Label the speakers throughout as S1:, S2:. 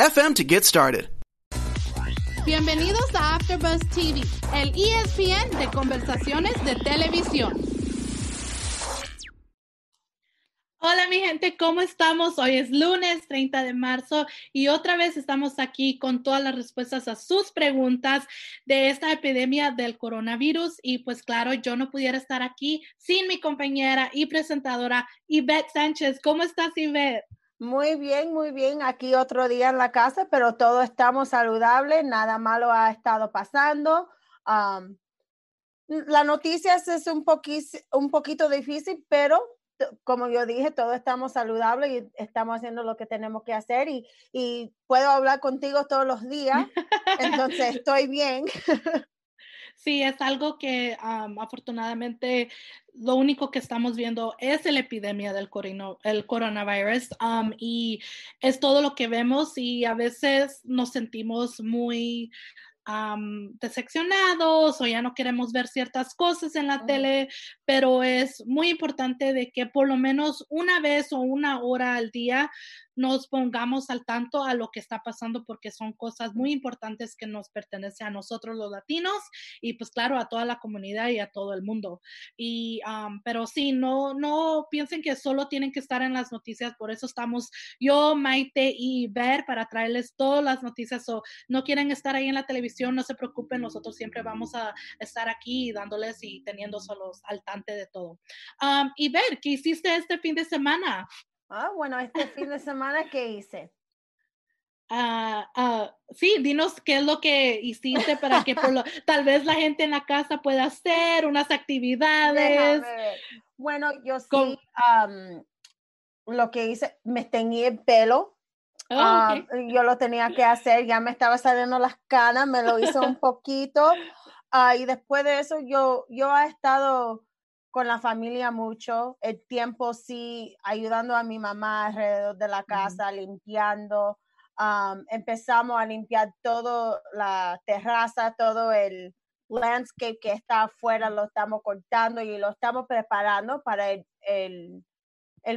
S1: FM to get started.
S2: Bienvenidos a AfterBuzz TV, el ESPN de conversaciones de televisión. Hola mi gente, ¿cómo estamos? Hoy es lunes 30 de marzo y otra vez estamos aquí con todas las respuestas a sus preguntas de esta epidemia del coronavirus y pues claro, yo no pudiera estar aquí sin mi compañera y presentadora Yvette Sánchez. ¿Cómo estás Yvette?
S3: Muy bien, muy bien. Aquí otro día en la casa, pero todos estamos saludables, nada malo ha estado pasando. la noticia es un, un poquito difícil, pero como yo dije, todos estamos saludables y estamos haciendo lo que tenemos que hacer y, y puedo hablar contigo todos los días, entonces estoy bien.
S2: Sí, es algo que afortunadamente lo único que estamos viendo es la epidemia del el coronavirus y es todo lo que vemos y a veces nos sentimos muy decepcionados o ya no queremos ver ciertas cosas en la tele, pero es muy importante de que por lo menos una vez o una hora al día nos pongamos al tanto a lo que está pasando porque son cosas muy importantes que nos pertenecen a nosotros los latinos y pues claro a toda la comunidad y a todo el mundo. Y pero sí, no no piensen que solo tienen que estar en las noticias, por eso estamos yo, Maite y Ver para traerles todas las noticias o no quieren estar ahí en la televisión, no se preocupen, nosotros siempre vamos a estar aquí dándoles y teniendo solos al tanto de todo. y Ver, ¿qué hiciste este fin de semana?
S3: Ah, bueno, este fin de semana, ¿qué hice?
S2: Ah, ah, sí, dinos qué es lo que hiciste para que por lo, tal vez la gente en la casa pueda hacer unas actividades.
S3: Bueno, yo sí, lo que hice, me teñí el pelo. Oh, yo lo tenía que hacer, ya me estaba saliendo las canas, me lo hice un poquito. y después de eso, yo, yo he estado con la familia mucho, el tiempo sí, ayudando a mi mamá alrededor de la casa, limpiando. empezamos a limpiar todo la terraza, todo el landscape que está afuera, lo estamos cortando y lo estamos preparando para el, el,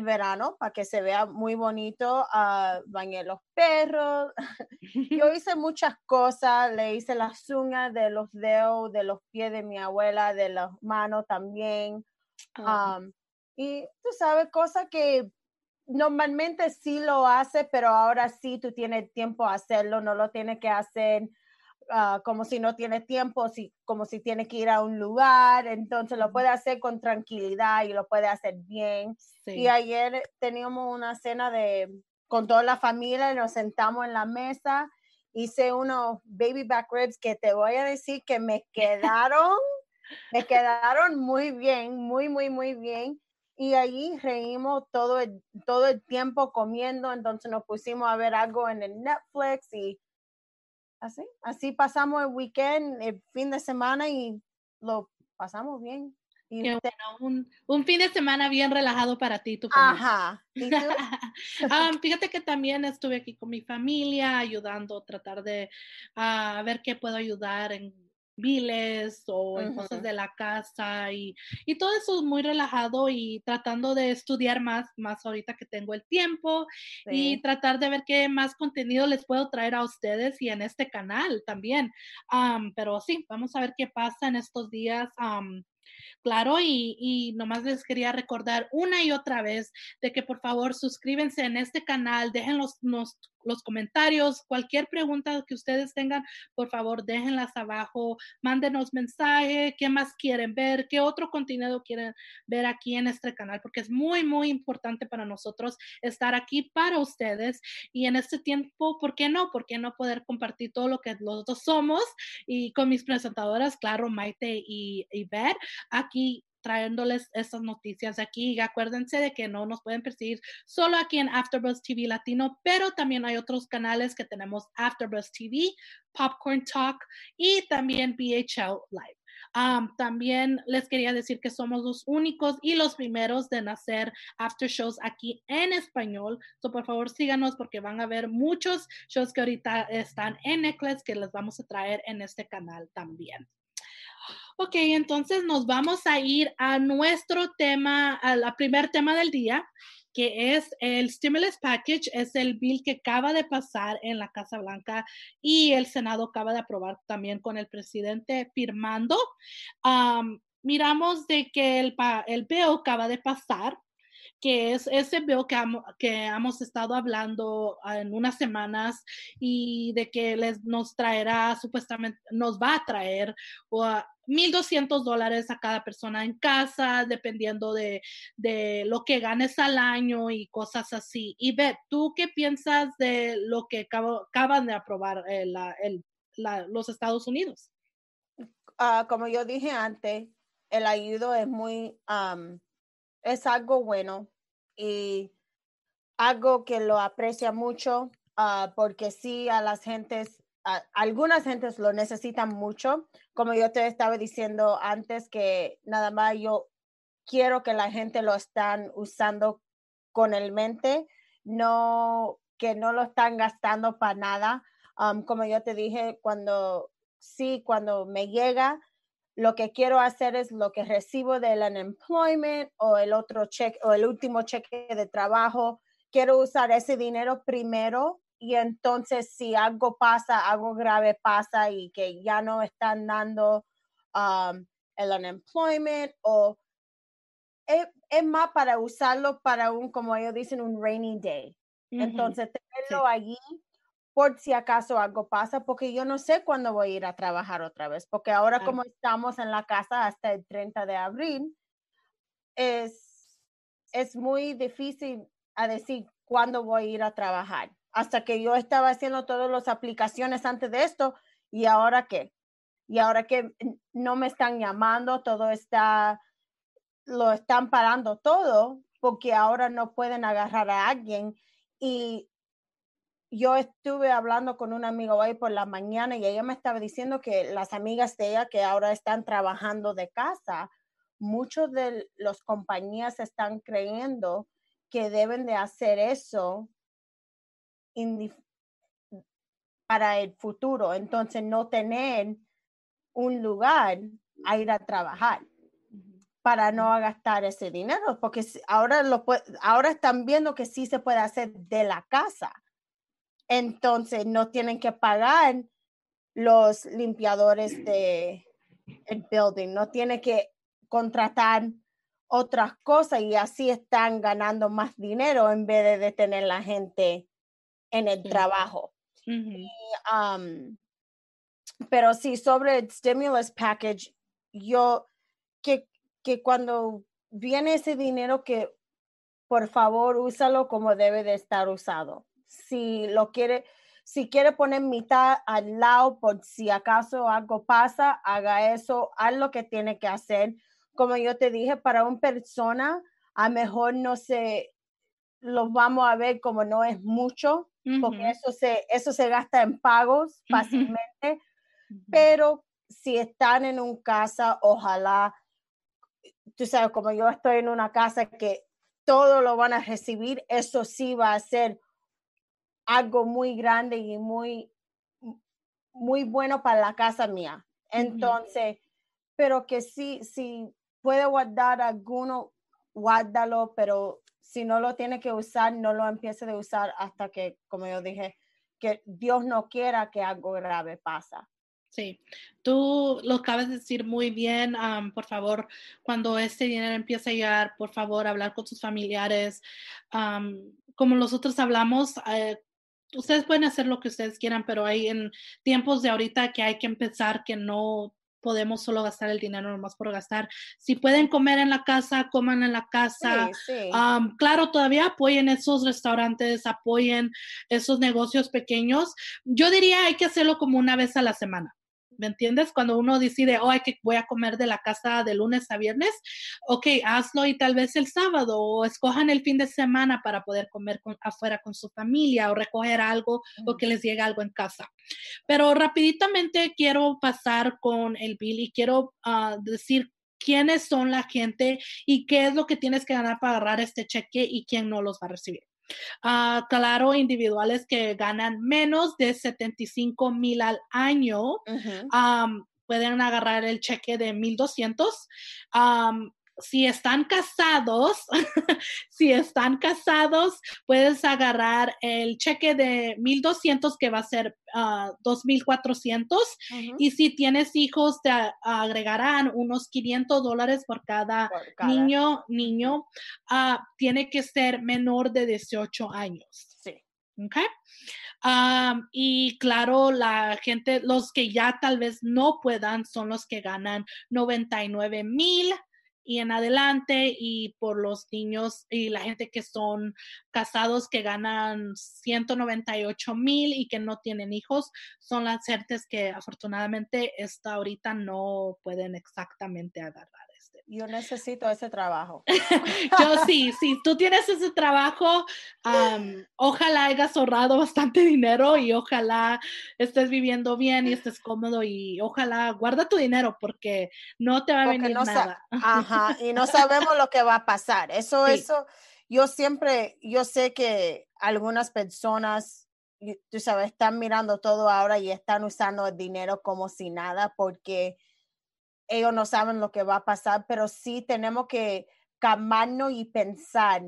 S3: verano, para que se vea muy bonito. Uh, bañé los perros. Yo hice muchas cosas, le hice las uñas de los dedos, de los pies de mi abuela, de las manos también. y tú sabes, cosas que normalmente sí lo hace, pero ahora sí tú tienes tiempo a hacerlo, no lo tienes que hacer ah, como si no tienes tiempo, si, como si tienes que ir a un lugar, entonces lo puede hacer con tranquilidad y lo puede hacer bien. Y ayer teníamos una cena de con toda la familia y nos sentamos en la mesa hice unos baby back ribs que te voy a decir que me quedaron, me quedaron muy bien, muy, muy, muy bien. Y allí reímos todo el, todo el tiempo comiendo, entonces nos pusimos a ver algo en el Netflix y así, así pasamos el weekend, el fin de semana y lo pasamos bien.
S2: Y un, un, fin de semana bien relajado para ti, tu
S3: familia. Ajá.
S2: fíjate que también estuve aquí con mi familia ayudando, tratar de uh, ver qué puedo ayudar en biles o en cosas de la casa y, y, todo eso es muy relajado y tratando de estudiar más, más ahorita que tengo el tiempo y tratar de ver qué más contenido les puedo traer a ustedes y en este canal también. pero sí, vamos a ver qué pasa en estos días. Claro, y, y, nomás les quería recordar una y otra vez de que por favor suscríbense en este canal, dejen los, los comentarios, cualquier pregunta que ustedes tengan, por favor, déjenlas abajo, mándenos mensaje, qué más quieren ver, qué otro contenido quieren ver aquí en este canal, porque es muy, muy importante para nosotros estar aquí para ustedes y en este tiempo, ¿por qué no? ¿Por qué no poder compartir todo lo que los dos somos y con mis presentadoras, claro, Maite y, y aquí trayéndoles estas noticias aquí. Y acuérdense de que no nos pueden perseguir solo aquí en AfterBuzz TV Latino, pero también hay otros canales que tenemos AfterBuzz TV, Popcorn Talk y también BHL Live también les quería decir que somos los únicos y los primeros de hacer after shows aquí en español. So, por favor, síganos porque van a ver muchos shows que ahorita están en Necklace que les vamos a traer en este canal también. Ok, entonces nos vamos a ir a nuestro tema, al primer tema del día, que es el stimulus package, es el bill que acaba de pasar en la Casa Blanca y el Senado acaba de aprobar también con el presidente firmando. miramos de que el, el bill acaba de pasar que es ese bill que, que hemos estado hablando en unas semanas y de que les, nos traerá, supuestamente, nos va a traer 1.200 dólares a cada persona en casa, dependiendo de, de, lo que ganes al año y cosas así. Y ve, ¿tú qué piensas de lo que acaban de aprobar eh, los Estados Unidos?
S3: Ah, como yo dije antes, el ayudo es muy, es algo bueno y algo que lo aprecia mucho ah, porque sí a las gentes algunas gentes lo necesitan mucho, como yo te estaba diciendo antes, que nada más yo quiero que la gente lo están usando con el mente, no que no lo están gastando para nada. como yo te dije, cuando sí, cuando me llega, lo que quiero hacer es lo que recibo del unemployment o el otro cheque o el último cheque de trabajo. Quiero usar ese dinero primero y entonces si algo pasa, algo grave pasa y que ya no están dando um, el unemployment o es, más para usarlo para un, como ellos dicen, un rainy day. Entonces, tenerlo allí por si acaso algo pasa, porque yo no sé cuándo voy a ir a trabajar otra vez, porque ahora como estamos en la casa hasta el 30 de abril, es, es muy difícil a decir cuándo voy a ir a trabajar hasta que yo estaba haciendo todas las aplicaciones antes de esto y ahora qué. Y ahora que no me están llamando, todo está, lo están parando todo porque ahora no pueden agarrar a alguien. Y yo estuve hablando con un amigo hoy por la mañana y ella me estaba diciendo que las amigas de ella que ahora están trabajando de casa, muchos de las compañías están creyendo que deben de hacer eso para el futuro. Entonces, no tener un lugar a ir a trabajar para no gastar ese dinero, porque ahora, lo, ahora están viendo que sí se puede hacer de la casa. Entonces, no tienen que pagar los limpiadores de el building, no tienen que contratar otras cosas y así están ganando más dinero en vez de detener la gente en el trabajo. pero sí, sobre el stimulus package, yo, que, que cuando viene ese dinero que por favor úsalo como debe de estar usado. Si lo quiere, si quiere poner mitad al lado por si acaso algo pasa, haga eso, haz lo que tiene que hacer. Como yo te dije, para una persona, a mejor no se, los vamos a ver como no es mucho, porque eso se, eso se gasta en pagos fácilmente, pero si están en un casa, ojalá, tú sabes, como yo estoy en una casa que todo lo van a recibir, eso sí va a ser algo muy grande y muy, muy bueno para la casa mía. Entonces, pero que sí, si puede guardar alguno, guárdalo, pero si no lo tiene que usar, no lo empiece a usar hasta que, como yo dije, que Dios no quiera que algo grave pasa.
S2: Sí, tú lo acabas de decir muy bien. por favor, cuando este dinero empiece a llegar, por favor, hablar con sus familiares. como nosotros hablamos, eh, ustedes pueden hacer lo que ustedes quieran, pero hay en tiempos de ahorita que hay que empezar que no podemos solo gastar el dinero nomás por gastar. Si pueden comer en la casa, coman en la casa. claro, todavía apoyen esos restaurantes, apoyen esos negocios pequeños. Yo diría hay que hacerlo como una vez a la semana. ¿Me entiendes? Cuando uno decide, oh, que voy a comer de la casa de lunes a viernes, ok, hazlo y tal vez el sábado o escojan el fin de semana para poder comer afuera con su familia o recoger algo o que les llegue algo en casa. Pero rapiditamente quiero pasar con el bill y quiero ah, decir quiénes son la gente y qué es lo que tienes que ganar para agarrar este cheque y quién no los va a recibir. Uh, claro, individuales que ganan menos de 75 mil al año pueden agarrar el cheque de 1200. Um, si están casados, si están casados, puedes agarrar el cheque de 1200 que va a ser 2400 ah, y si tienes hijos te agregarán unos 500 dólares por cada, niño, niño, ah, tiene que ser menor de 18 años.
S3: Sí.
S2: Okay. y claro, la gente, los que ya tal vez no puedan, son los que ganan 99 mil y en adelante y por los niños y la gente que son casados que ganan 198 mil y que no tienen hijos son las certes que afortunadamente esta ahorita no pueden exactamente agarrar.
S3: Yo necesito ese trabajo.
S2: Yo sí, si tú tienes ese trabajo, ojalá hayas ahorrado bastante dinero y ojalá estés viviendo bien y estés cómodo y ojalá guarda tu dinero porque no te va a venir nada.
S3: Ajá, y no sabemos lo que va a pasar. Eso, eso, yo siempre, yo sé que algunas personas, tú sabes, están mirando todo ahora y están usando el dinero como si nada porque ellos no saben lo que va a pasar, pero sí tenemos que calmarnos y pensar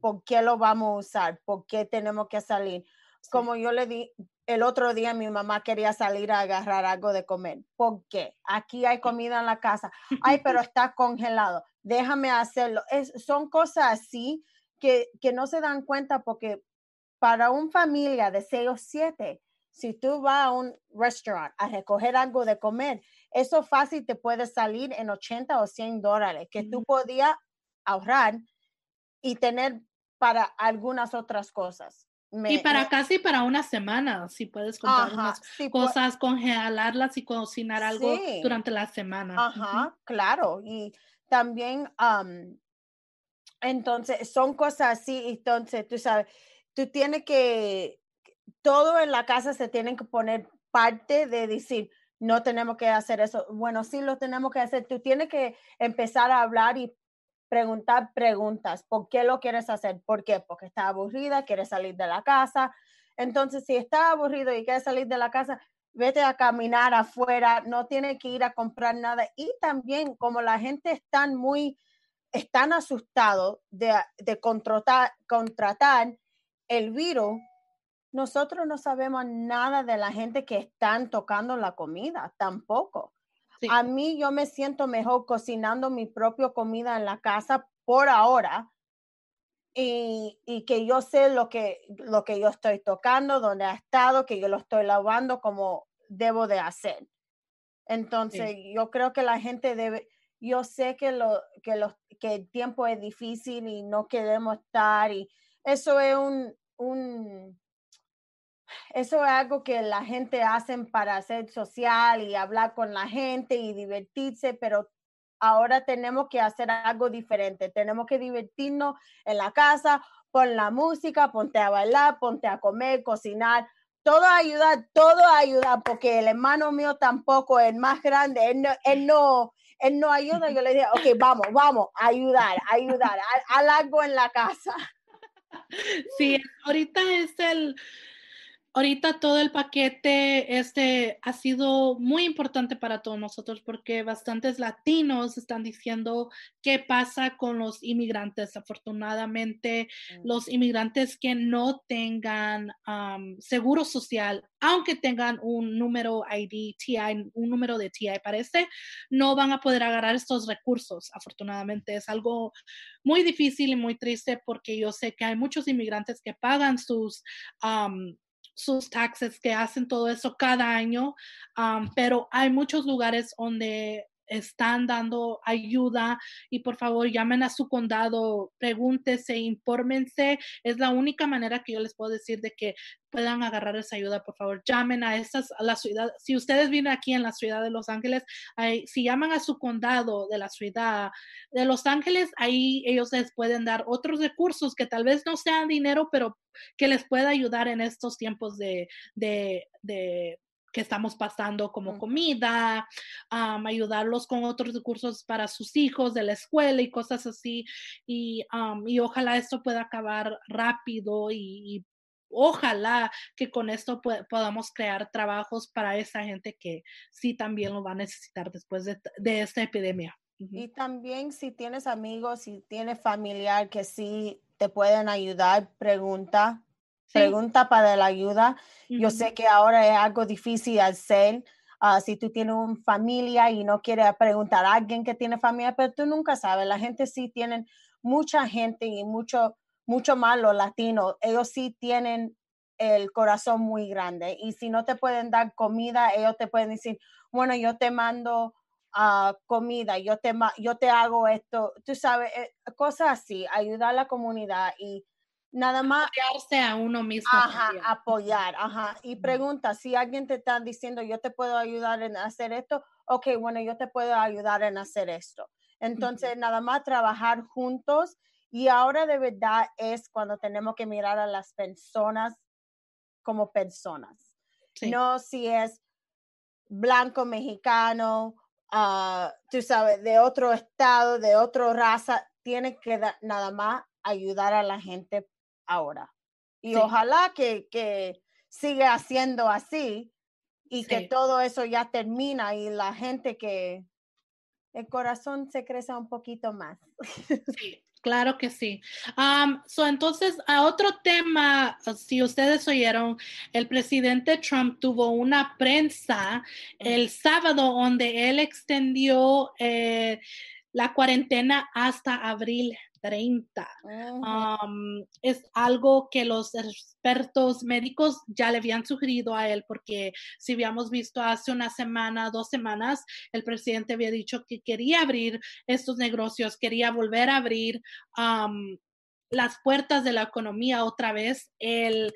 S3: por qué lo vamos a usar, por qué tenemos que salir. Como yo le di, el otro día mi mamá quería salir a agarrar algo de comer. ¿Por qué? Aquí hay comida en la casa. Ay, pero está congelado. Déjame hacerlo. Es, son cosas así que, que no se dan cuenta porque para una familia de seis o siete, si tú vas a un restaurant a recoger algo de comer, eso fácil te puede salir en 80 o 100 dólares que tú podías ahorrar y tener para algunas otras cosas.
S2: y para casi para una semana, si puedes comprar unas cosas, congelarlas y cocinar algo durante la semana.
S3: Ajá, claro. Y también, entonces, son cosas así, entonces, tú sabes, tú tienes que, todo en la casa se tiene que poner parte de decir, no tenemos que hacer eso. Bueno, sí lo tenemos que hacer. Tú tienes que empezar a hablar y preguntar preguntas. ¿Por qué lo quieres hacer? ¿Por qué? Porque está aburrida, quiere salir de la casa. Entonces, si está aburrido y quiere salir de la casa, vete a caminar afuera, no tiene que ir a comprar nada. Y también, como la gente está muy, están asustados de, de contratar, contratar el virus, nosotros no sabemos nada de la gente que están tocando la comida, tampoco. A mí yo me siento mejor cocinando mi propia comida en la casa por ahora y, que yo sé lo que, lo que yo estoy tocando, dónde ha estado, que yo lo estoy lavando como debo de hacer. Entonces, yo creo que la gente debe, yo sé que, lo, que, los, que el tiempo es difícil y no queremos estar y eso es un, un eso es algo que la gente hace para ser social y hablar con la gente y divertirse, pero ahora tenemos que hacer algo diferente. Tenemos que divertirnos en la casa, pon la música, ponte a bailar, ponte a comer, cocinar. Todo ayuda, todo ayuda, porque el hermano mío tampoco es más grande, él no, él no, él no ayuda. Yo le dije, ok, vamos, vamos, ayudar, ayudar, haz algo en la casa.
S2: Sí, ahorita es el, ahorita todo el paquete este ha sido muy importante para todos nosotros porque bastantes latinos están diciendo qué pasa con los inmigrantes. Afortunadamente, mm. los inmigrantes que no tengan seguro social, aunque tengan un número ID, TI, un número de TI parece, no van a poder agarrar estos recursos. Afortunadamente, es algo muy difícil y muy triste porque yo sé que hay muchos inmigrantes que pagan sus sus taxes, que hacen todo eso cada año, pero hay muchos lugares donde están dando ayuda y por favor llamen a su condado, pregúntese, infórmense. Es la única manera que yo les puedo decir de que puedan agarrar esa ayuda, por favor, llamen a estas, a la ciudad. Si ustedes viven aquí en la ciudad de Los Ángeles, si llaman a su condado de la ciudad de Los Ángeles, ahí ellos les pueden dar otros recursos que tal vez no sean dinero, pero que les pueda ayudar en estos tiempos de, de, de que estamos pasando como comida, ayudarlos con otros recursos para sus hijos de la escuela y cosas así. Y, y ojalá esto pueda acabar rápido y, ojalá que con esto podamos crear trabajos para esa gente que sí también lo va a necesitar después de, esta epidemia.
S3: Y también si tienes amigos, si tienes familiar que sí te pueden ayudar, pregunta, pregunta para la ayuda. Yo sé que ahora es algo difícil hacer. Uh, si tú tienes una familia y no quieres preguntar a alguien que tiene familia, pero tú nunca sabes. La gente sí tiene mucha gente y mucho, mucho más los latinos. Ellos sí tienen el corazón muy grande y si no te pueden dar comida, ellos te pueden decir, bueno, yo te mando uh, comida, yo te, yo te hago esto, tú sabes, eh, cosas así, ayudar a la comunidad y nada más
S2: apoyarse a uno mismo.
S3: Ajá, apoyar, ajá. Y pregunta, si alguien te está diciendo, yo te puedo ayudar en hacer esto, ok, bueno, yo te puedo ayudar en hacer esto. Entonces, nada más trabajar juntos y ahora de verdad es cuando tenemos que mirar a las personas como personas. No si es blanco, mexicano, uh, tú sabes, de otro estado, de otra raza, tiene que nada más ayudar a la gente ahora. Y ojalá que, que siga siendo así y que todo eso ya termina y la gente que el corazón se crece un poquito más.
S2: Sí, claro que sí. so entonces, a otro tema, si ustedes oyeron, el presidente Trump tuvo una prensa el sábado donde él extendió eh, la cuarentena hasta abril 30. es algo que los expertos médicos ya le habían sugerido a él porque si habíamos visto hace una semana, dos semanas, el presidente había dicho que quería abrir estos negocios, quería volver a abrir las puertas de la economía otra vez el,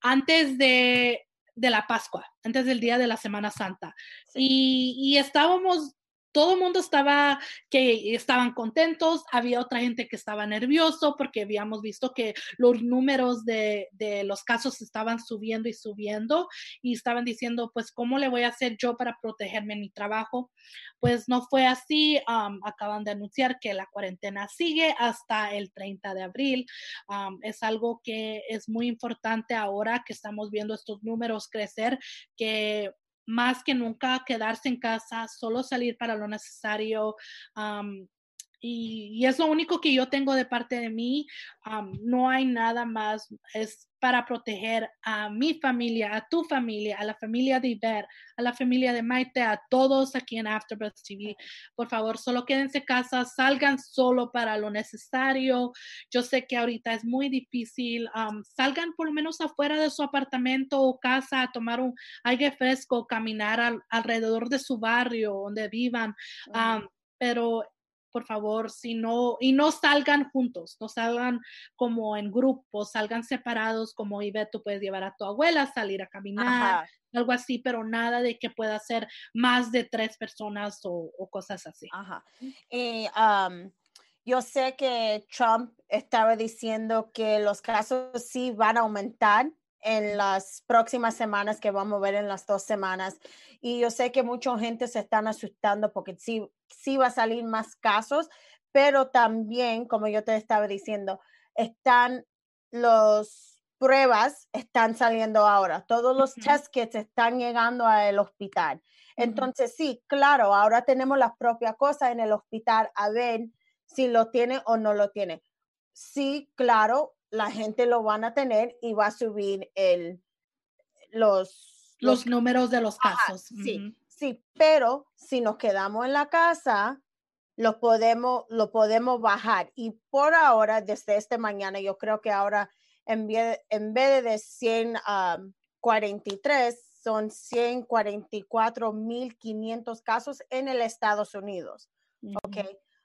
S2: antes de de la Pascua, antes del día de la Semana Santa. Y, y, estábamos todo el mundo estaba, que estaban contentos, había otra gente que estaba nervioso porque habíamos visto que los números de, los casos estaban subiendo y subiendo y estaban diciendo, pues, ¿cómo le voy a hacer yo para protegerme en mi trabajo? Pues no fue así, acaban de anunciar que la cuarentena sigue hasta el 30 de abril. es algo que es muy importante ahora que estamos viendo estos números crecer, que más que nunca quedarse en casa, solo salir para lo necesario. Y, es lo único que yo tengo de parte de mí. no hay nada más. Es para proteger a mi familia, a tu familia, a la familia de Iber, a la familia de Maite, a todos aquí en Afterbirth TV. Por favor, solo quédense casa, salgan solo para lo necesario. Yo sé que ahorita es muy difícil. salgan por lo menos afuera de su apartamento o casa a tomar un aire fresco, caminar alrededor de su barrio donde vivan. pero por favor, si no, y no salgan juntos, no salgan como en grupos, salgan separados, como Ivette, tú puedes llevar a tu abuela, salir a caminar, algo así, pero nada de que pueda ser más de tres personas o, cosas así.
S3: Ajá. Y, yo sé que Trump estaba diciendo que los casos sí van a aumentar en las próximas semanas que vamos a ver en las dos semanas. Y yo sé que mucha gente se están asustando porque sí, sí va a salir más casos, pero también, como yo te estaba diciendo, están los pruebas están saliendo ahora, todos los test kits están llegando al hospital. Entonces, sí, claro, ahora tenemos las propias cosas en el hospital a ver si lo tiene o no lo tiene. Sí, claro, la gente lo van a tener y va a subir el, los,
S2: los, números de los casos.
S3: Sí, sí, pero si nos quedamos en la casa, lo podemos, lo podemos bajar. Y por ahora, desde este mañana, yo creo que ahora en vez, en vez de 143, son 144.500 casos en el Estados Unidos. Ok.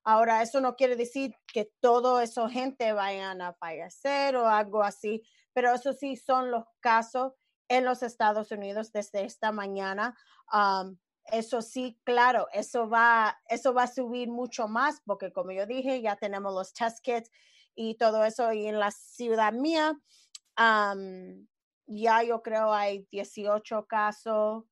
S3: Ahora, eso no quiere decir que todo eso gente vayan a fallecer o algo así, pero eso sí son los casos en los Estados Unidos desde esta mañana. Eso sí, claro, eso va, eso va a subir mucho más porque como yo dije, ya tenemos los test kits y todo eso y en la ciudad mía, ya yo creo hay 18 casos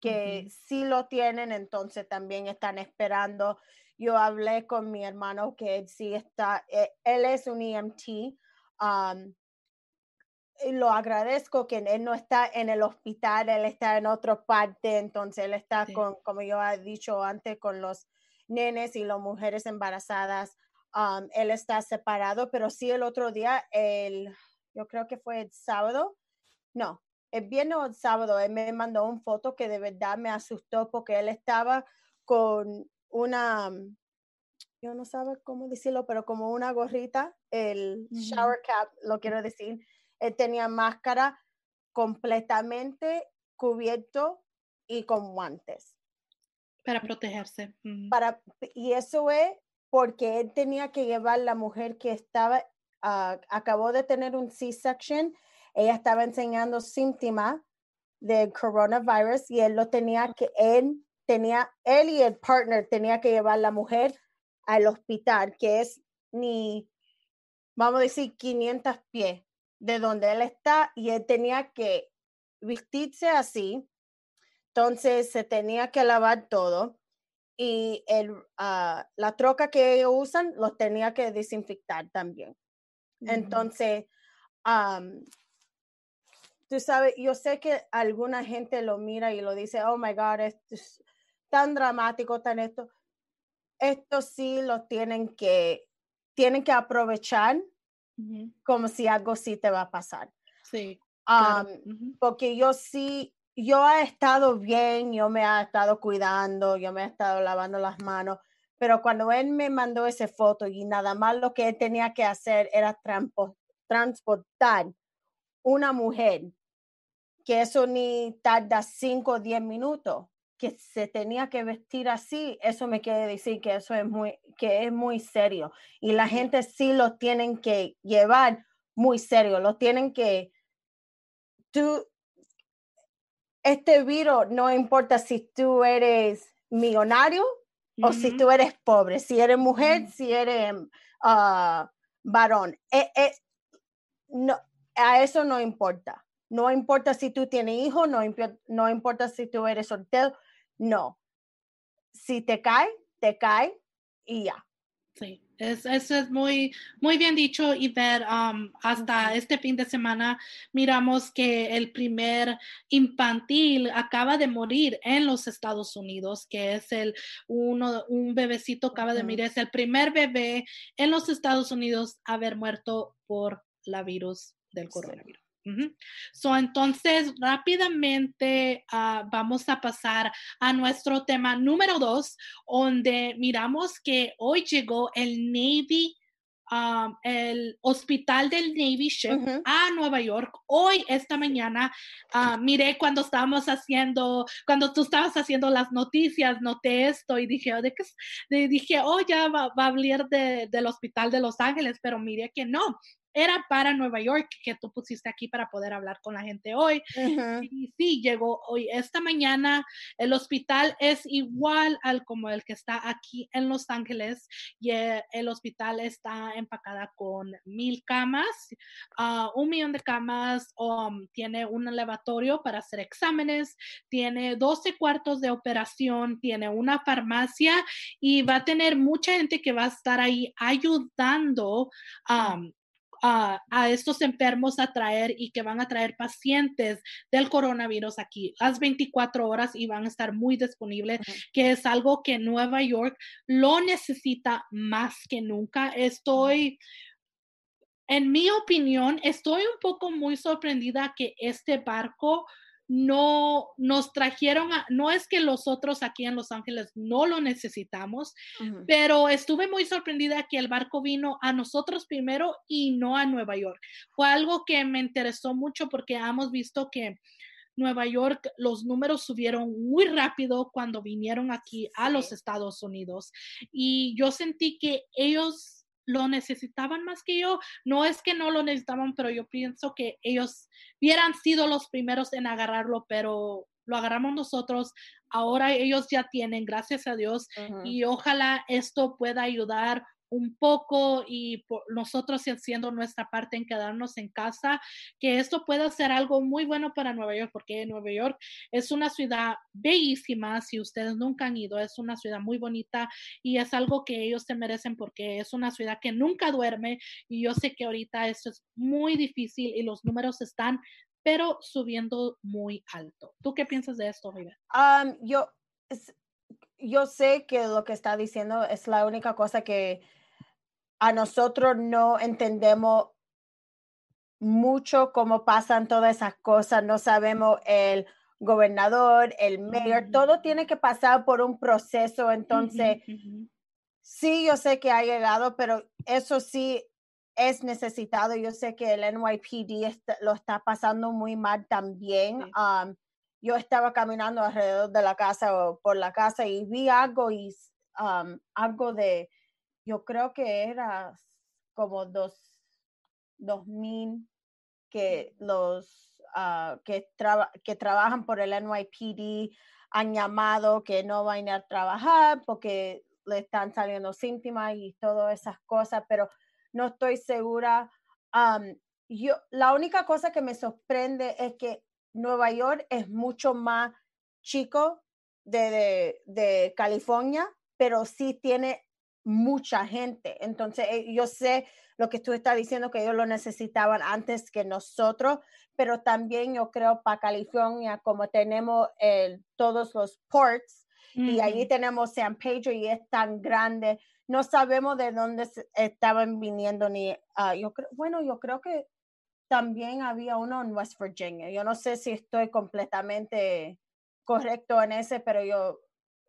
S3: que sí lo tienen, entonces también están esperando. Yo hablé con mi hermano que sí está, eh, él es un EMT. Lo agradezco que él no está en el hospital, él está en otra parte, entonces él está con, como yo he dicho antes, con los nenes y las mujeres embarazadas. él está separado, pero sí el otro día, el, yo creo que fue el sábado, no, el viernes o el sábado, él me mandó una foto que de verdad me asustó porque él estaba con una, yo no sabe cómo decirlo, pero como una gorrita, el shower cap, lo quiero decir, él tenía máscara completamente cubierto y con guantes.
S2: Para protegerse.
S3: Para, y eso es porque él tenía que llevar la mujer que estaba Ah, acabó de tener un C-section, ella estaba enseñando síntomas del coronavirus y él lo tenía que, él tenía, él y el partner tenía que llevar a la mujer al hospital, que es ni, vamos a decir, 500 pies de donde él está y él tenía que vestirse así, entonces se tenía que lavar todo y el, ah, la troca que ellos usan los tenía que desinfectar también. Entonces, tú sabes, yo sé que alguna gente lo mira y lo dice, oh my God, esto es tan dramático, tan esto. Esto sí lo tienen que, tienen que aprovechar como si algo sí te va a pasar.
S2: Sí.
S3: Porque yo sí, yo he estado bien, yo me he estado cuidando, yo me he estado lavando las manos, pero cuando él me mandó esa foto y nada más lo que él tenía que hacer era transportar una mujer, que eso ni tarda 5 o 10 minutos, que se tenía que vestir así, eso me quiere decir que eso es muy, que es muy serio. Y la gente sí lo tienen que llevar muy serio, lo tienen que, tú, este virus, no importa si tú eres millonario o si tú eres pobre, si eres mujer, si eres uh, varón. Eh, eh, no, a eso no importa. No importa si tú tienes hijos, no, no importa si tú eres soltero, no. Si te cae, te cae y ya.
S2: Sí, eso es muy, muy bien dicho y ver um, hasta este fin de semana miramos que el primer infantil acaba de morir en los Estados Unidos, que es el uno, un bebecito acaba de morir, es el primer bebé en los Estados Unidos a haber muerto por la virus del coronavirus. So, entonces, rápidamente ah, vamos a pasar a nuestro tema número dos, donde miramos que hoy llegó el Navy um, el hospital del Navy Ship a Nueva York. Hoy, esta mañana, uh, miré cuando estábamos haciendo, cuando tú estabas haciendo las noticias, noté esto y dije, oh, ¿de qué? dije, oh, ya va, a hablar de, del hospital de Los Ángeles, pero miré que no era para Nueva York que tú pusiste aquí para poder hablar con la gente hoy. Y sí, llegó hoy, esta mañana. El hospital es igual al como el que está aquí en Los Ángeles y eh, el, hospital está empacada con mil camas, ah, un millón de camas, um, tiene un elevatorio para hacer exámenes, tiene 12 cuartos de operación, tiene una farmacia y va a tener mucha gente que va a estar ahí ayudando um, a, estos enfermos a traer y que van a traer pacientes del coronavirus aquí las 24 horas y van a estar muy disponibles, que es algo que Nueva York lo necesita más que nunca. Estoy en mi opinión, estoy un poco muy sorprendida que este barco no nos trajeron, no es que los otros aquí en Los Ángeles no lo necesitamos, pero estuve muy sorprendida que el barco vino a nosotros primero y no a Nueva York. Fue algo que me interesó mucho porque hemos visto que Nueva York, los números subieron muy rápido cuando vinieron aquí a los Estados Unidos. Y yo sentí que ellos lo necesitaban más que yo. No es que no lo necesitaban, pero yo pienso que ellos hubieran sido los primeros en agarrarlo, pero lo agarramos nosotros. Ahora ellos ya tienen, gracias a Dios, y ojalá esto pueda ayudar un poco y nosotros haciendo nuestra parte en quedarnos en casa, que esto pueda ser algo muy bueno para Nueva York, porque Nueva York es una ciudad bellísima, si ustedes nunca han ido, es una ciudad muy bonita y es algo que ellos se merecen porque es una ciudad que nunca duerme y yo sé que ahorita esto es muy difícil y los números están pero subiendo muy alto. ¿Tú qué piensas de esto, River?
S3: yo, yo sé que lo que está diciendo es la única cosa que a nosotros no entendemos mucho cómo pasan todas esas cosas, no sabemos el gobernador, el mayor, todo tiene que pasar por un proceso, entonces, sí, yo sé que ha llegado, pero eso sí es necesitado, yo sé que el NYPD lo está pasando muy mal también. yo estaba caminando alrededor de la casa o por la casa y vi algo y algo de yo creo que era como dos, dos mil que los ah, que, que trabajan por el NYPD han llamado que no van a trabajar porque le están saliendo síntomas y todas esas cosas, pero no estoy segura. yo, la única cosa que me sorprende es que Nueva York es mucho más chico de, de California, pero sí tiene mucha gente. Entonces, eh, yo sé lo que tú estás diciendo, que ellos lo necesitaban antes que nosotros, pero también yo creo para California, como tenemos todos los ports y allí tenemos San Pedro y es tan grande, no sabemos de dónde estaban viniendo ni, ah, yo creo, bueno, yo creo que también había uno en West Virginia. Yo no sé si estoy completamente correcto en ese, pero yo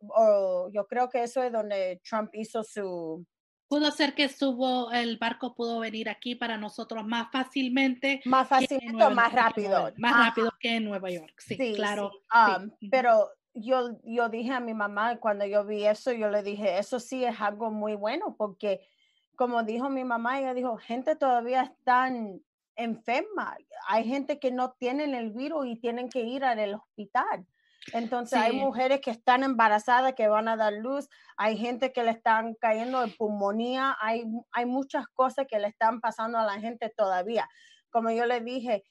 S3: o yo creo que eso es donde Trump hizo su...
S2: Pudo ser que estuvo, el barco pudo venir aquí para nosotros más fácilmente.
S3: Más fácilmente o más rápido.
S2: Más rápido que en Nueva York, sí, claro.
S3: Um, pero yo, yo dije a mi mamá cuando yo vi eso, yo le dije, eso sí es algo muy bueno porque como dijo mi mamá, ella dijo, gente todavía están enferma. Hay gente que no tienen el virus y tienen que ir al hospital. Entonces hay mujeres que están embarazadas que van a dar luz, hay gente que le están cayendo de pulmonía, hay, hay muchas cosas que le están pasando a la gente todavía. Como yo le dije,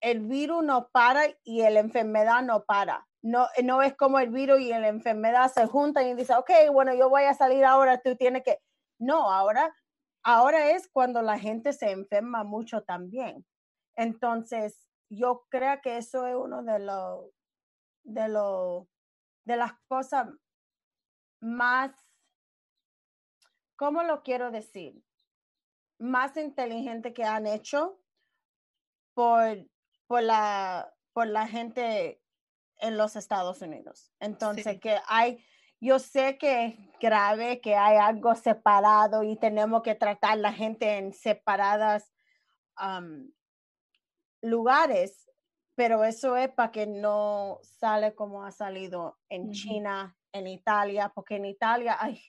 S3: el virus no para y la enfermedad no para. No, no es como el virus y la enfermedad se juntan y dicen, ok, bueno, yo voy a salir ahora, tú tienes que... No, ahora, ahora es cuando la gente se enferma mucho también. Entonces, yo creo que eso es uno de los de, lo, de las cosas más, ¿cómo lo quiero decir? Más inteligente que han hecho por, por, la, por la gente en los Estados Unidos. Entonces, que hay, yo sé que es grave, que hay algo separado y tenemos que tratar la gente en separadas lugares, pero eso es para que no sale como ha salido en China, en Italia, porque en Italia, ay,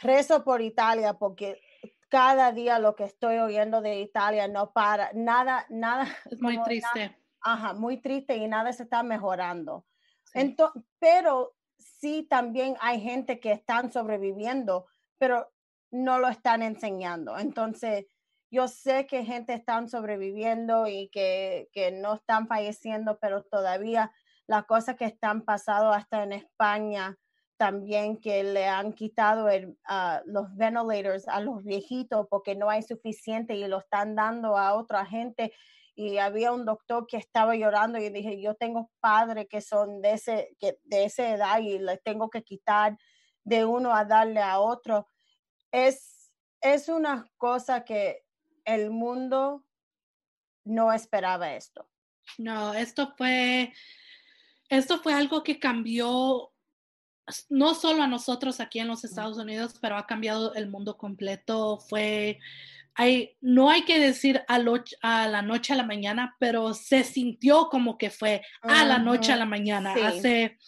S3: rezo por Italia, porque cada día lo que estoy oyendo de Italia no para, nada, nada.
S2: Es muy triste.
S3: ajá, muy triste y nada se está mejorando. Entonces, pero sí también hay gente que están sobreviviendo, pero no lo están enseñando. Entonces, yo sé que gente están sobreviviendo y que, no están falleciendo, pero todavía las cosas que están pasando hasta en España también que le han quitado ah, los ventilators a los viejitos porque no hay suficiente y lo están dando a otra gente. Y había un doctor que estaba llorando y dije, yo tengo padres que son de, ese, que, de esa edad y les tengo que quitar de uno a darle a otro. Es, es una cosa que el mundo no esperaba esto.
S2: No, esto fue, esto fue algo que cambió no solo a nosotros aquí en los Estados Unidos, pero ha cambiado el mundo completo. Fue hay, no hay que decir a, a, la noche a la mañana, pero se sintió como que fue a la noche a la mañana. Hace,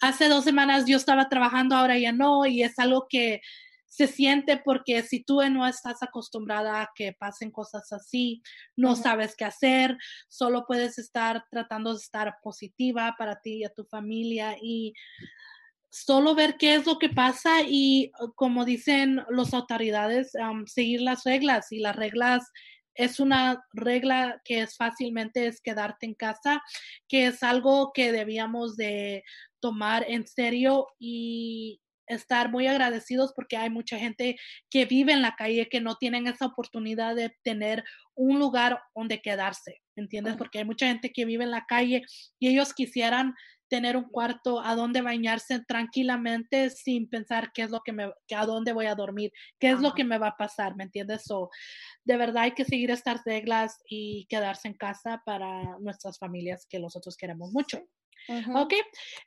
S2: hace dos semanas yo estaba trabajando, ahora ya no, y es algo que se siente porque si tú no estás acostumbrada a que pasen cosas así, no sabes qué hacer, solo puedes estar tratando de estar positiva para ti y a tu familia y solo ver qué es lo que pasa y como dicen las autoridades, seguir las reglas. Y las reglas es una regla que es fácilmente es quedarte en casa, que es algo que debíamos de tomar en serio y estar muy agradecidos porque hay mucha gente que vive en la calle que no tienen esa oportunidad de tener un lugar donde quedarse, ¿entiendes? Porque hay mucha gente que vive en la calle y ellos quisieran tener un cuarto a donde bañarse tranquilamente sin pensar qué es lo que me, a dónde voy a dormir, qué es lo que me va a pasar, ¿me entiendes? So, de verdad hay que seguir estas reglas y quedarse en casa para nuestras familias que nosotros queremos mucho. Ok,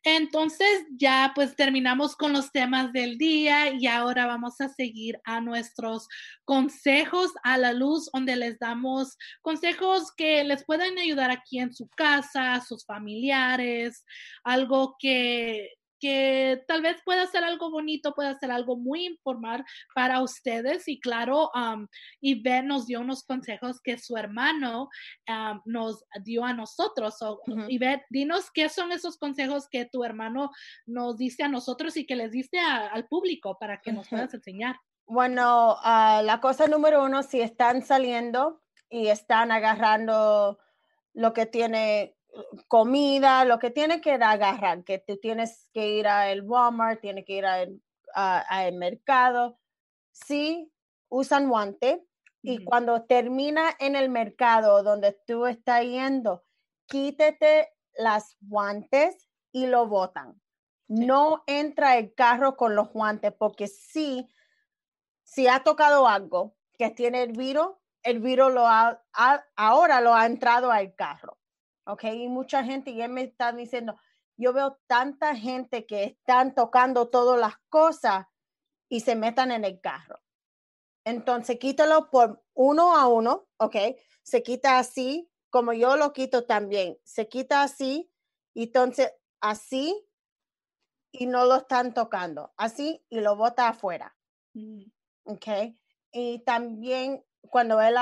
S2: entonces ya pues terminamos con los temas del día y ahora vamos a seguir a nuestros consejos a la luz, donde les damos consejos que les pueden ayudar aquí en su casa, a sus familiares, algo que que tal vez pueda ser algo bonito, pueda ser algo muy informal para ustedes. Y claro, um, Ivette nos dio unos consejos que su hermano nos dio a nosotros. So, dinos qué son esos consejos que tu hermano nos dice a nosotros y que les dice al público para que nos puedas enseñar.
S3: Bueno, ah, la cosa número uno, si están saliendo y están agarrando lo que tiene comida, lo que tiene que agarrar, que tú tienes que ir al Walmart, tienes que ir al mercado. Sí, usan guante y cuando termina en el mercado donde tú estás yendo, quítate las guantes y lo botan. No entra el carro con los guantes porque si, si ha tocado algo que tiene el virus, el virus lo ahora lo ha entrado al carro. ¿Ok? Y mucha gente, y él me está diciendo, yo veo tanta gente que están tocando todas las cosas y se metan en el carro. Entonces, quítalo por uno a uno, ¿ok? Se quita así, como yo lo quito también. Se quita así, y entonces así, y no lo están tocando. Así, y lo bota afuera. Mm. ¿Ok? Y también cuando él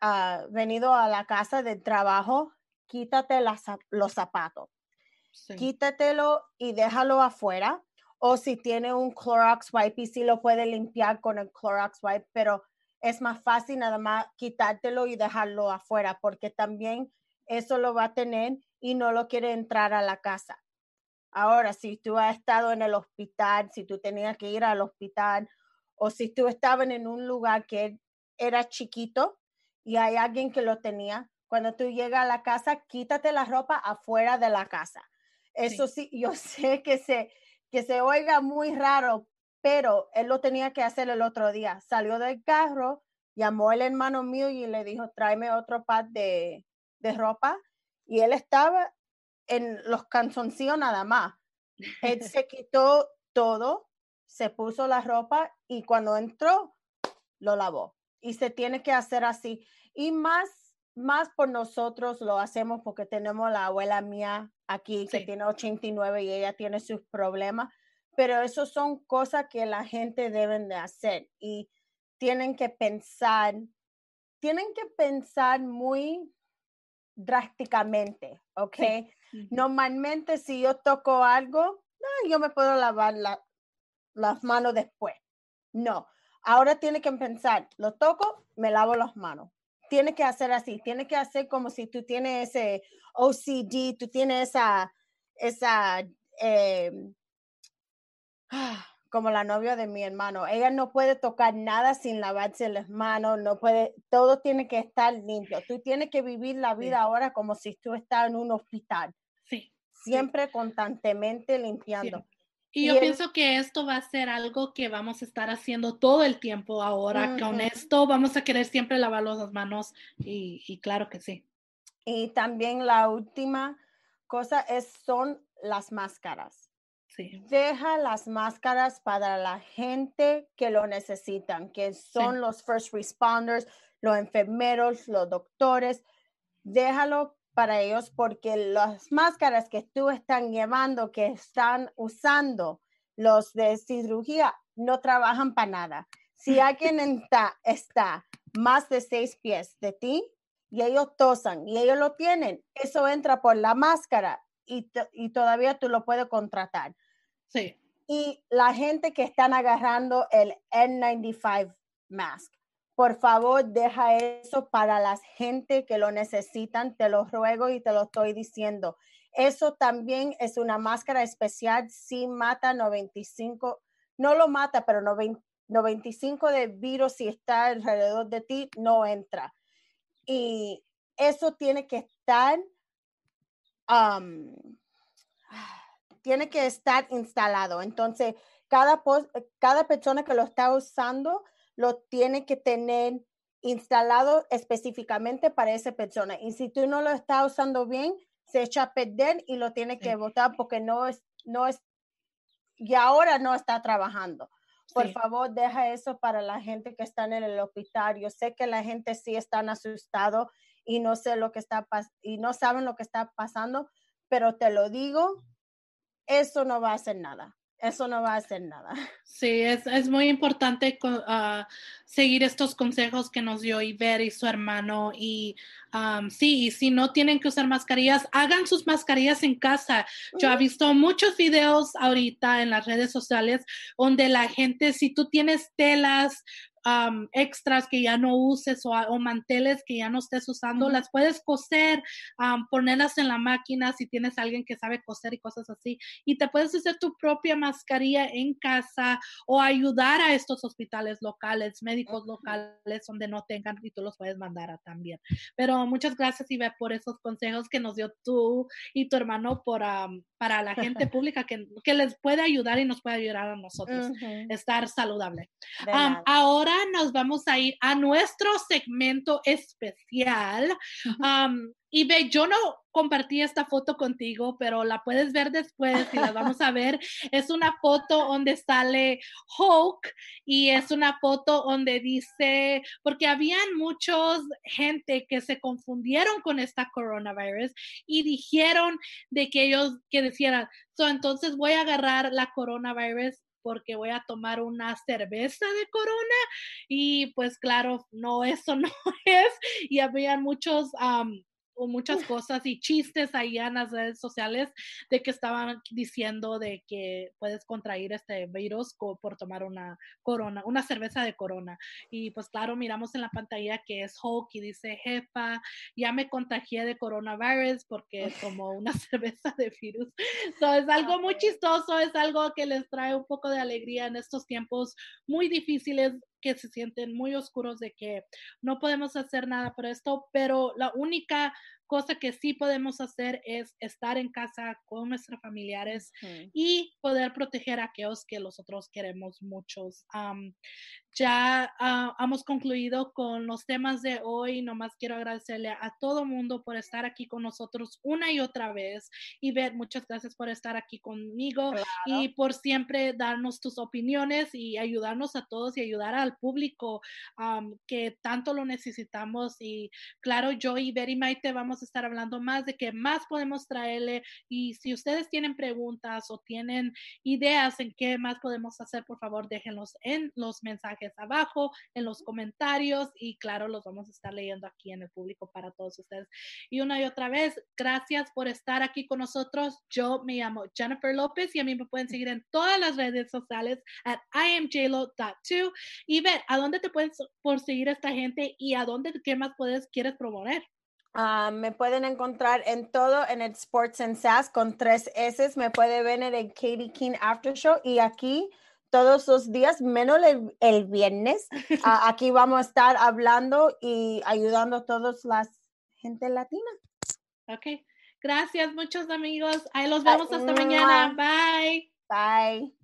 S3: ha venido a la casa de trabajo, quítate los zapatos. Quítatelo y déjalo afuera. O si tiene un Clorox wipe y si lo puede limpiar con el Clorox wipe, pero es más fácil nada más quitártelo y dejarlo afuera porque también eso lo va a tener y no lo quiere entrar a la casa. Ahora, si tú has estado en el hospital, si tú tenías que ir al hospital o si tú estabas en un lugar que era chiquito y hay alguien que lo tenía, cuando tú llegas a la casa, quítate la ropa afuera de la casa. Eso sí, yo sé que se, que se oiga muy raro, pero él lo tenía que hacer el otro día. Salió del carro, llamó el hermano mío y le dijo, tráeme otro par de, de ropa. Y él estaba en los canzoncillos nada más. Él se quitó todo, se puso la ropa y cuando entró, lo lavó. Y se tiene que hacer así. Y más más por nosotros lo hacemos porque tenemos la abuela mía aquí que tiene 89 y ella tiene sus problemas, pero eso son cosas que la gente deben de hacer y tienen que pensar, tienen que pensar muy drásticamente, ¿ok? Normalmente si yo toco algo, yo me puedo lavar las manos después. No, ahora tiene que pensar, lo toco, me lavo las manos tiene que hacer así, tiene que hacer como si tú tienes ese OCD, tú tienes esa, esa, em, como la novia de mi hermano, ella no puede tocar nada sin lavarse las manos, no puede, todo tiene que estar limpio. Tú tienes que vivir la vida ahora como si tú estás en un hospital.
S2: Sí.
S3: Siempre constantemente limpiando.
S2: Y, yo pienso que esto va a ser algo que vamos a estar haciendo todo el tiempo ahora. Con esto vamos a querer siempre lavar las manos y, claro que sí.
S3: Y también la última cosa es, son las máscaras. Deja las máscaras para la gente que lo necesitan, que son los first responders, los enfermeros, los doctores. Déjalo para ellos porque las máscaras que tú están llevando, que están usando los de cirugía, no trabajan para nada. Si alguien está, está más de seis pies de ti y ellos tosan y ellos lo tienen, eso entra por la máscara y, y todavía tú lo puedes contratar.
S2: Sí.
S3: Y la gente que están agarrando el N95 mask, por favor, deja eso para la gente que lo necesitan, te lo ruego y te lo estoy diciendo. Eso también es una máscara especial, sí mata 95, no lo mata, pero 95 de virus si está alrededor de ti, no entra. Y eso tiene que estar tiene que estar instalado. Entonces, cada, cada persona que lo está usando lo tiene que tener instalado específicamente para esa persona. Y si tú no lo estás usando bien, se echa a perder y lo tiene que votar porque no es, no es, y ahora no está trabajando. Por favor, deja eso para la gente que está en el hospital. Yo sé que la gente sí están asustado y no sé lo que está y no saben lo que está pasando, pero te lo digo, eso no va a hacer nada. Eso no va a hacer nada.
S2: Sí, es, es muy importante uh, seguir estos consejos que nos dio Iber y su hermano. Y um, sí, si no tienen que usar mascarillas, hagan sus mascarillas en casa. Yo he visto muchos videos ahorita en las redes sociales donde la gente, si tú tienes telas extras que ya no uses o, manteles que ya no estés usando, las puedes coser, ponerlas en la máquina si tienes alguien que sabe coser y cosas así. Y te puedes hacer tu propia mascarilla en casa o ayudar a estos hospitales locales, médicos locales donde no tengan y tú los puedes mandar a también. Pero muchas gracias, Ibe, por esos consejos que nos dio tú y tu hermano por, para la gente pública que, que, les puede ayudar y nos puede ayudar a nosotros estar saludable. ahora nos vamos a ir a nuestro segmento especial. y ve, yo no compartí esta foto contigo, pero la puedes ver después y la vamos a ver. Es una foto donde sale Hulk y es una foto donde dice, porque habían muchos gente que se confundieron con esta coronavirus y dijeron de que ellos, que decían, so, entonces voy a agarrar la coronavirus porque voy a tomar una cerveza de corona y pues claro, no, eso no es. Y había muchos o muchas cosas y chistes ahí en las redes sociales de que estaban diciendo de que puedes contraer este virus por tomar una corona, una cerveza de corona. Y pues claro, miramos en la pantalla que es Hulk y dice, jefa, ya me contagié de coronavirus porque tomó una cerveza de virus. So, es algo muy chistoso, es algo que les trae un poco de alegría en estos tiempos muy difíciles que se sienten muy oscuros de que no podemos hacer nada por esto, pero la única cosa que sí podemos hacer es estar en casa con nuestros familiares y poder proteger a aquellos que nosotros queremos muchos ya ah, hemos concluido con los temas de hoy. Nomás quiero agradecerle a todo mundo por estar aquí con nosotros una y otra vez. Y ver, muchas gracias por estar aquí conmigo y por siempre darnos tus opiniones y ayudarnos a todos y ayudar al público que tanto lo necesitamos. Y claro, yo y Betty Maite vamos estar hablando más de qué más podemos traerle. Y si ustedes tienen preguntas o tienen ideas en qué más podemos hacer, por favor, déjenlos en los mensajes abajo, en los comentarios y claro, los vamos a estar leyendo aquí en el público para todos ustedes. Y una y otra vez, gracias por estar aquí con nosotros. Yo me llamo Jennifer López y a mí me pueden seguir en todas las redes sociales at imjlo.2 y ver a dónde te pueden por seguir esta gente y a dónde, qué más puedes, quieres promover.
S3: Ah, me pueden encontrar en todo en el Sports and Sass con tres S. Me puede ver en el Katie King After Show y aquí todos los días, menos el, viernes. aquí vamos a estar hablando y ayudando a todos las gente latina.
S2: Ok, gracias muchos amigos. Ahí los vemos hasta mañana. Bye.
S3: Bye.